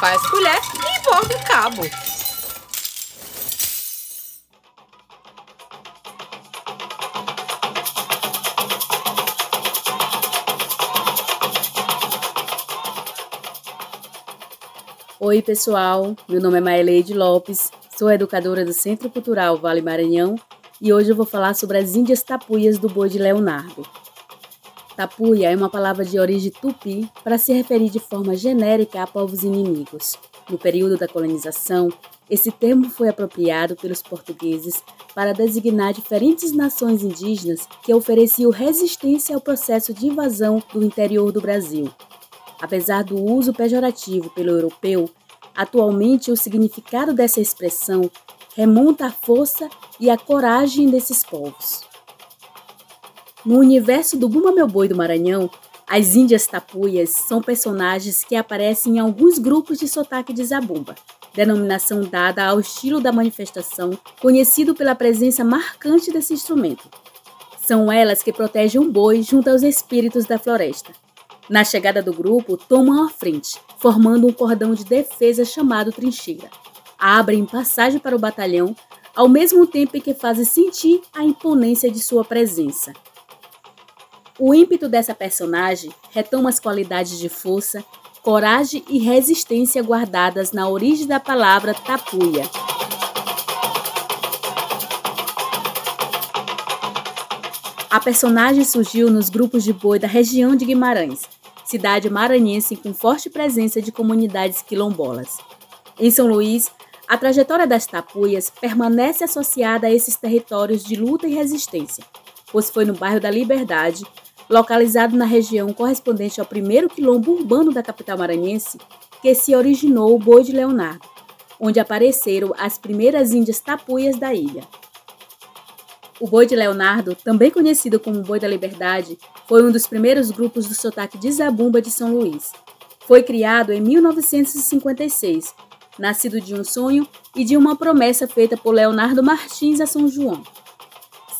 faz colher e borda o cabo. Oi, pessoal. Meu nome é Maeleide Lopes, sou educadora do Centro Cultural Vale Maranhão e hoje eu vou falar sobre as Índias Tapuias do Boi de Leonardo. Tapuia é uma palavra de origem tupi para se referir de forma genérica a povos inimigos. No período da colonização, esse termo foi apropriado pelos portugueses para designar diferentes nações indígenas que ofereciam resistência ao processo de invasão do interior do Brasil. Apesar do uso pejorativo pelo europeu, atualmente o significado dessa expressão remonta à força e à coragem desses povos. No universo do Buma Meu Boi do Maranhão, as Índias Tapuias são personagens que aparecem em alguns grupos de sotaque de Zabumba, denominação dada ao estilo da manifestação, conhecido pela presença marcante desse instrumento. São elas que protegem o boi junto aos espíritos da floresta. Na chegada do grupo, tomam a frente, formando um cordão de defesa chamado trincheira. Abrem passagem para o batalhão, ao mesmo tempo em que fazem sentir a imponência de sua presença. O ímpeto dessa personagem retoma as qualidades de força, coragem e resistência guardadas na origem da palavra tapuia. A personagem surgiu nos grupos de boi da região de Guimarães, cidade maranhense com forte presença de comunidades quilombolas. Em São Luís, a trajetória das tapuias permanece associada a esses territórios de luta e resistência, pois foi no bairro da Liberdade, localizado na região correspondente ao primeiro quilombo urbano da capital maranhense, que se originou o Boi de Leonardo, onde apareceram as primeiras índias tapuias da ilha. O Boi de Leonardo, também conhecido como Boi da Liberdade, foi um dos primeiros grupos do sotaque de Zabumba de São Luís. Foi criado em 1956, nascido de um sonho e de uma promessa feita por Leonardo Martins a São João.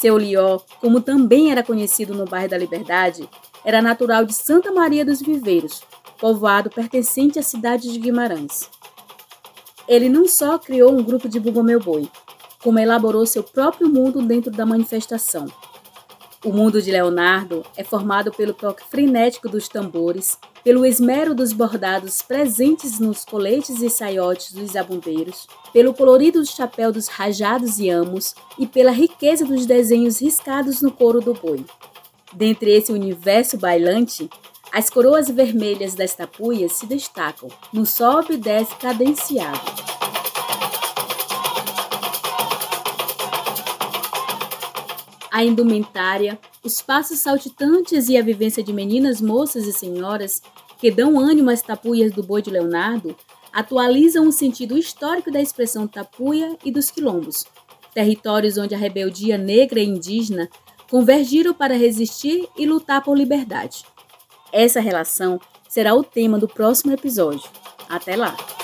Seu Lió, como também era conhecido no bairro da Liberdade, era natural de Santa Maria dos Viveiros, povoado pertencente à cidade de Guimarães. Ele não só criou um grupo de Bumba Meu Boi, como elaborou seu próprio mundo dentro da manifestação. O mundo de Leonardo é formado pelo toque frenético dos tambores, pelo esmero dos bordados presentes nos coletes e saiotes dos abumbeiros, pelo colorido do chapéu dos rajados e amos e pela riqueza dos desenhos riscados no couro do boi. Dentre esse universo bailante, as coroas vermelhas das tapuias se destacam no sobe e desce cadenciado. A indumentária, os passos saltitantes e a vivência de meninas, moças e senhoras que dão ânimo às tapuias do boi de Leonardo atualizam o sentido histórico da expressão tapuia e dos quilombos, territórios onde a rebeldia negra e indígena convergiram para resistir e lutar por liberdade. Essa relação será o tema do próximo episódio. Até lá!